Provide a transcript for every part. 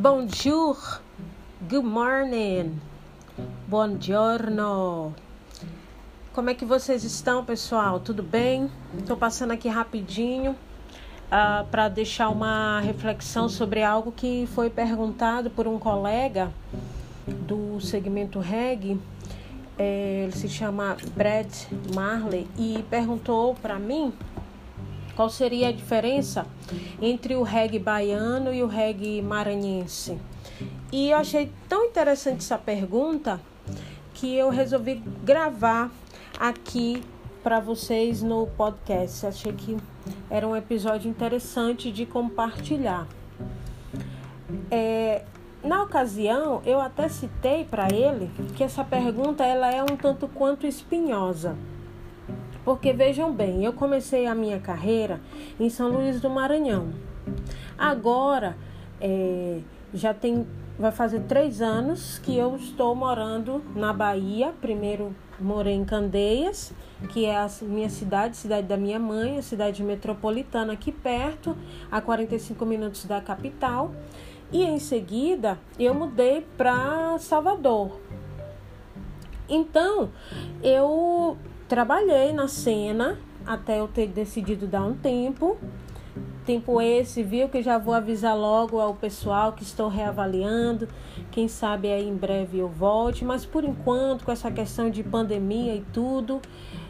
Bonjour, good morning, buongiorno. Como é que vocês estão, pessoal? Tudo bem? Estou passando aqui rapidinho uh, ah, para deixar uma reflexão sobre algo que foi perguntado por um colega do segmento reggae. É, ele se chama Brad Marley e perguntou para mim qual seria a diferença entre o reggae baiano e o reggae maranhense? E eu achei tão interessante essa pergunta que eu resolvi gravar aqui para vocês no podcast. Achei que era um episódio interessante de compartilhar. É, na ocasião, eu até citei para ele que essa pergunta ela é um tanto quanto espinhosa. Porque vejam bem, eu comecei a minha carreira em São Luís do Maranhão. Agora é, já tem, vai fazer três anos que eu estou morando na Bahia. Primeiro morei em Candeias, que é a minha cidade, cidade da minha mãe, a cidade metropolitana aqui perto, a 45 minutos da capital. E em seguida eu mudei para Salvador. Então eu Trabalhei na cena até eu ter decidido dar um tempo. Tempo esse, viu, que já vou avisar logo ao pessoal que estou reavaliando. Quem sabe aí em breve eu volte, mas por enquanto, com essa questão de pandemia e tudo,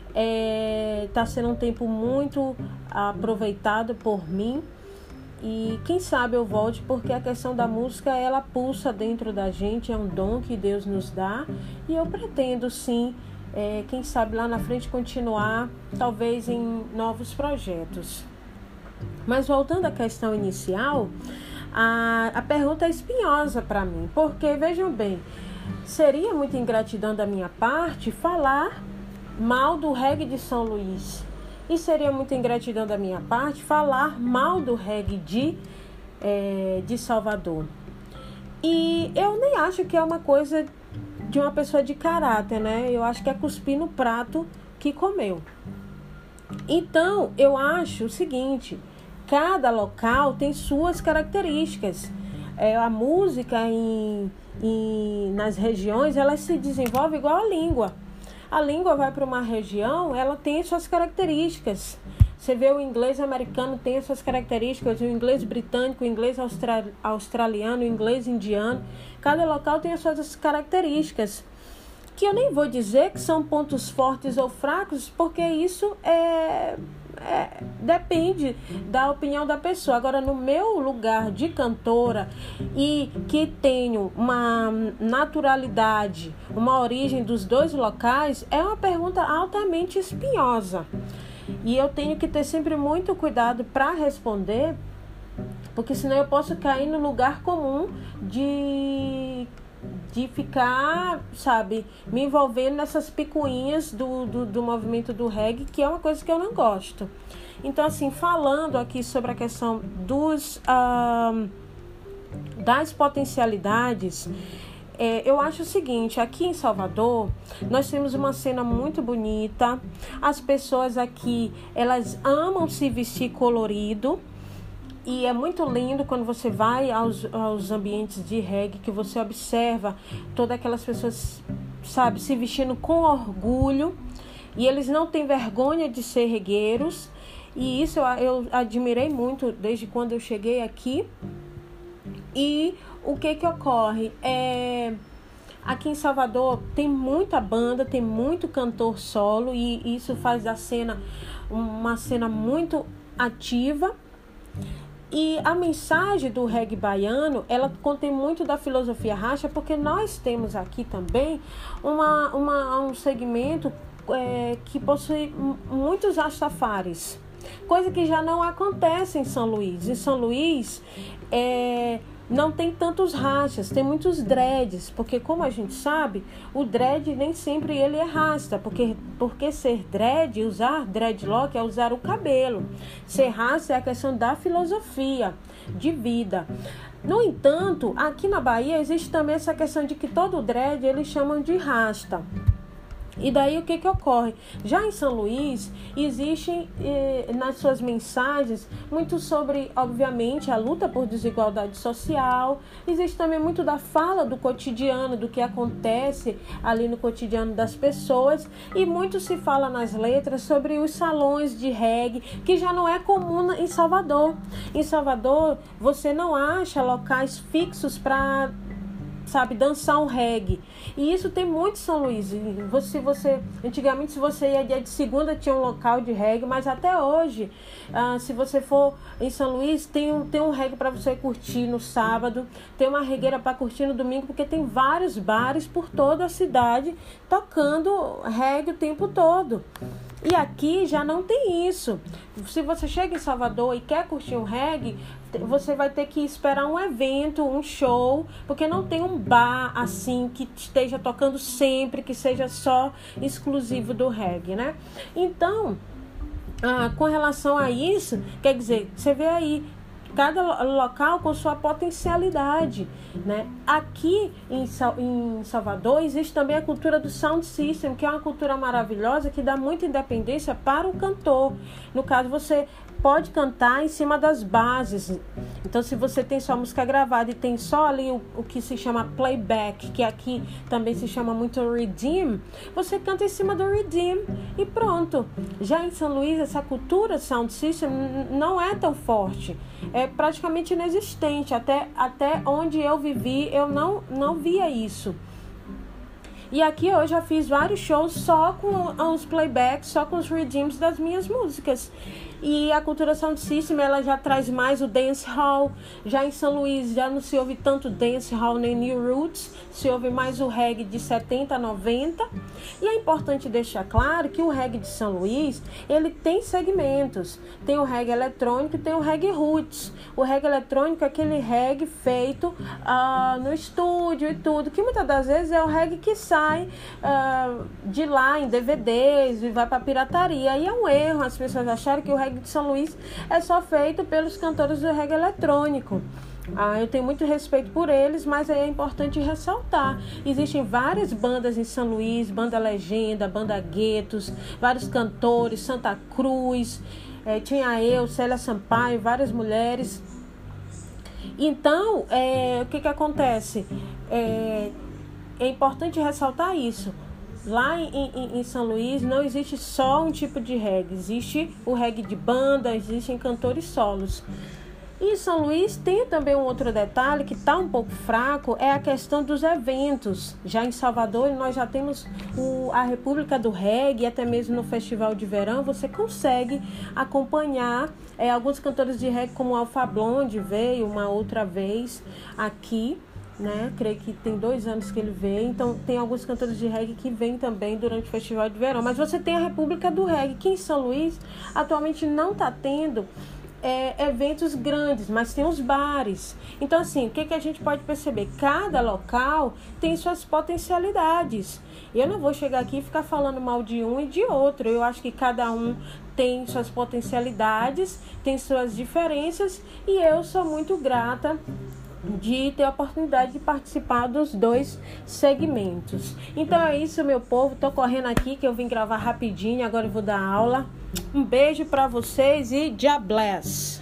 está é, tá sendo um tempo muito aproveitado por mim. E quem sabe eu volte, porque a questão da música ela pulsa dentro da gente, é um dom que Deus nos dá, e eu pretendo sim é, quem sabe lá na frente continuar, talvez em novos projetos. Mas voltando à questão inicial, a, a pergunta é espinhosa para mim, porque vejam bem, seria muita ingratidão da minha parte falar mal do reggae de São Luís. E seria muita ingratidão da minha parte falar mal do reggae de, é, de Salvador. E eu nem acho que é uma coisa de uma pessoa de caráter, né? Eu acho que é cuspir no prato que comeu. Então, eu acho o seguinte: cada local tem suas características. É, a música em, em, nas regiões ela se desenvolve igual a língua. A língua vai para uma região, ela tem suas características. Você vê o inglês americano tem essas características, o inglês britânico, o inglês australiano, o inglês indiano. Cada local tem as suas características. Que eu nem vou dizer que são pontos fortes ou fracos, porque isso é, é, depende da opinião da pessoa. Agora, no meu lugar de cantora e que tenho uma naturalidade, uma origem dos dois locais, é uma pergunta altamente espinhosa. E eu tenho que ter sempre muito cuidado para responder, porque senão eu posso cair no lugar comum de de ficar, sabe, me envolvendo nessas picuinhas do, do, do, movimento do reggae, que é uma coisa que eu não gosto. Então, assim, falando aqui sobre a questão dos, uh, das potencialidades, é, eu acho o seguinte, aqui em Salvador, nós temos uma cena muito bonita. As pessoas aqui, elas amam se vestir colorido. E é muito lindo quando você vai aos, aos ambientes de reggae, que você observa todas aquelas pessoas, sabe, se vestindo com orgulho. E eles não têm vergonha de ser regueiros. E isso eu, eu admirei muito desde quando eu cheguei aqui. E o que que ocorre? É, aqui em Salvador tem muita banda, tem muito cantor solo e isso faz da cena uma cena muito ativa. E a mensagem do reggae baiano, ela contém muito da filosofia racha, porque nós temos aqui também uma, uma, um segmento é, que possui muitos rastafares, coisa que já não acontece em São Luís. Em São Luís, é, não tem tantos rachas, tem muitos dreads, porque como a gente sabe, o dread nem sempre ele é rasta, porque, porque ser dread, usar dreadlock é usar o cabelo. Ser rasta é a questão da filosofia de vida. No entanto, aqui na Bahia existe também essa questão de que todo dread eles chamam de rasta. E daí o que, que ocorre? Já em São Luís, existem eh, nas suas mensagens muito sobre, obviamente, a luta por desigualdade social, existe também muito da fala do cotidiano, do que acontece ali no cotidiano das pessoas, e muito se fala nas letras sobre os salões de reggae, que já não é comum em Salvador. Em Salvador, você não acha locais fixos para sabe, dançar um reggae. E isso tem muito em São Luís. Você, você, antigamente, se você ia dia de segunda, tinha um local de reggae, mas até hoje, ah, se você for em São Luís, tem um, tem um reggae para você curtir no sábado, tem uma regueira para curtir no domingo, porque tem vários bares por toda a cidade tocando reggae o tempo todo. E aqui já não tem isso. Se você chega em Salvador e quer curtir um reggae, você vai ter que esperar um evento, um show, porque não tem um bar assim que esteja tocando sempre, que seja só exclusivo do reggae, né? Então, ah, com relação a isso, quer dizer, você vê aí cada local com sua potencialidade, né? Aqui em, em Salvador existe também a cultura do sound system, que é uma cultura maravilhosa que dá muita independência para o cantor. No caso, você pode cantar em cima das bases. Então, se você tem sua música gravada e tem só ali o, o que se chama playback, que aqui também se chama muito redeem, você canta em cima do redeem e pronto. Já em São Luís, essa cultura sound system não é tão forte, é praticamente inexistente. Até, até onde eu vivi, eu não, não via isso. E aqui eu já fiz vários shows só com os playbacks, só com os redeems das minhas músicas. E a cultura sound system ela já traz mais o dance hall. Já em São Luís já não se ouve tanto dance hall nem new roots, se ouve mais o reggae de 70 a 90. E é importante deixar claro que o reggae de São Luís, ele tem segmentos. Tem o reggae eletrônico e tem o reggae roots. O reggae eletrônico é aquele reggae feito uh, no estúdio e tudo, que muitas das vezes é o reggae que sai uh, de lá em DVDs e vai para pirataria. E é um erro as pessoas acharem que o reggae de São Luís é só feito pelos cantores do reggae eletrônico. Ah, eu tenho muito respeito por eles, mas é importante ressaltar. Existem várias bandas em São Luís, banda Legenda, banda Guetos, vários cantores, Santa Cruz, é, tinha eu, Célia Sampaio, várias mulheres. Então, é, o que, que acontece? É, é importante ressaltar isso. Lá em, em, em, São Luís não existe só um tipo de reggae, existe o reggae de banda, existem cantores solos. Em São Luís tem também um outro detalhe que está um pouco fraco, é a questão dos eventos. Já em Salvador nós já temos o, a República do Reggae, até mesmo no Festival de Verão, você consegue acompanhar é, alguns cantores de reggae, como Alfa Blonde veio uma outra vez aqui né? Creio que tem dois anos que ele vem. Então tem alguns cantores de reggae que vêm também durante o festival de verão. Mas você tem a República do Reggae, que em São Luís atualmente não está tendo é, eventos grandes, mas tem os bares. Então, assim, o que, que a gente pode perceber? Cada local tem suas potencialidades. Eu não vou chegar aqui e ficar falando mal de um e de outro. Eu acho que cada um tem suas potencialidades, tem suas diferenças e eu sou muito grata de ter a oportunidade de participar dos dois segmentos. Então é isso, meu povo. Tô correndo aqui que eu vim gravar rapidinho, agora eu vou dar aula. Um beijo para vocês e já bless.